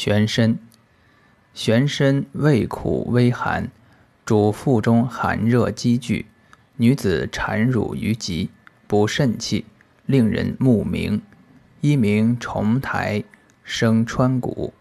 玄参，玄参味苦微寒，主腹中寒热积聚，女子产乳于急，补肾气，令人目明。一名重台，生川谷。